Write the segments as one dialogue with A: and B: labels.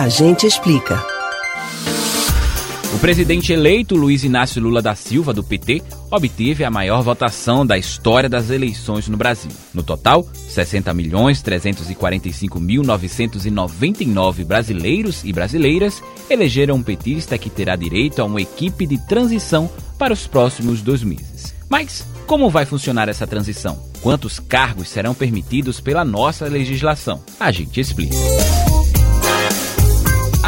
A: A gente explica.
B: O presidente eleito Luiz Inácio Lula da Silva, do PT, obteve a maior votação da história das eleições no Brasil. No total, 60.345.999 brasileiros e brasileiras elegeram um petista que terá direito a uma equipe de transição para os próximos dois meses. Mas como vai funcionar essa transição? Quantos cargos serão permitidos pela nossa legislação? A gente explica.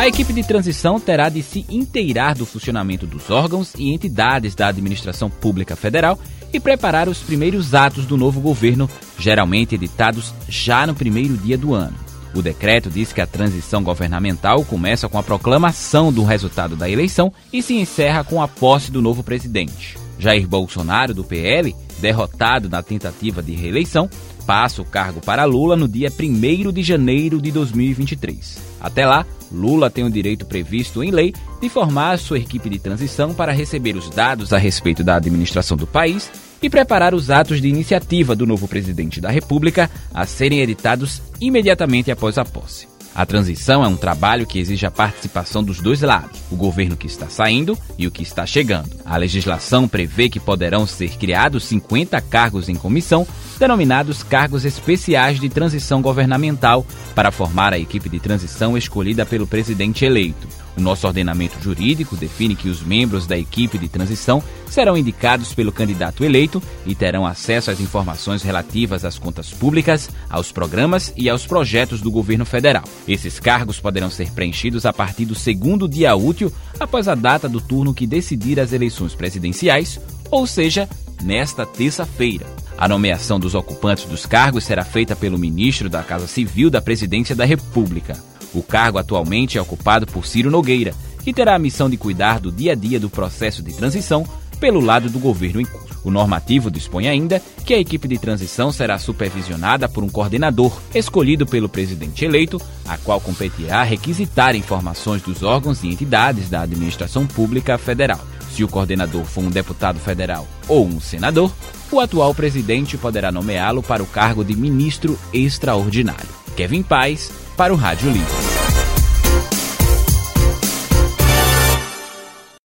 B: A equipe de transição terá de se inteirar do funcionamento dos órgãos e entidades da administração pública federal e preparar os primeiros atos do novo governo, geralmente editados já no primeiro dia do ano. O decreto diz que a transição governamental começa com a proclamação do resultado da eleição e se encerra com a posse do novo presidente. Jair Bolsonaro, do PL, derrotado na tentativa de reeleição, passa o cargo para Lula no dia 1 de janeiro de 2023. Até lá, Lula tem o direito previsto em lei de formar sua equipe de transição para receber os dados a respeito da administração do país e preparar os atos de iniciativa do novo presidente da República a serem editados imediatamente após a posse. A transição é um trabalho que exige a participação dos dois lados, o governo que está saindo e o que está chegando. A legislação prevê que poderão ser criados 50 cargos em comissão, denominados cargos especiais de transição governamental, para formar a equipe de transição escolhida pelo presidente eleito. O nosso ordenamento jurídico define que os membros da equipe de transição serão indicados pelo candidato eleito e terão acesso às informações relativas às contas públicas, aos programas e aos projetos do governo federal. Esses cargos poderão ser preenchidos a partir do segundo dia útil após a data do turno que decidir as eleições presidenciais, ou seja, nesta terça-feira. A nomeação dos ocupantes dos cargos será feita pelo ministro da Casa Civil da Presidência da República. O cargo atualmente é ocupado por Ciro Nogueira, que terá a missão de cuidar do dia a dia do processo de transição pelo lado do governo em curso. O normativo dispõe ainda que a equipe de transição será supervisionada por um coordenador escolhido pelo presidente eleito, a qual competirá requisitar informações dos órgãos e entidades da administração pública federal. Se o coordenador for um deputado federal ou um senador, o atual presidente poderá nomeá-lo para o cargo de ministro extraordinário. Kevin Paz, para o Rádio Livre.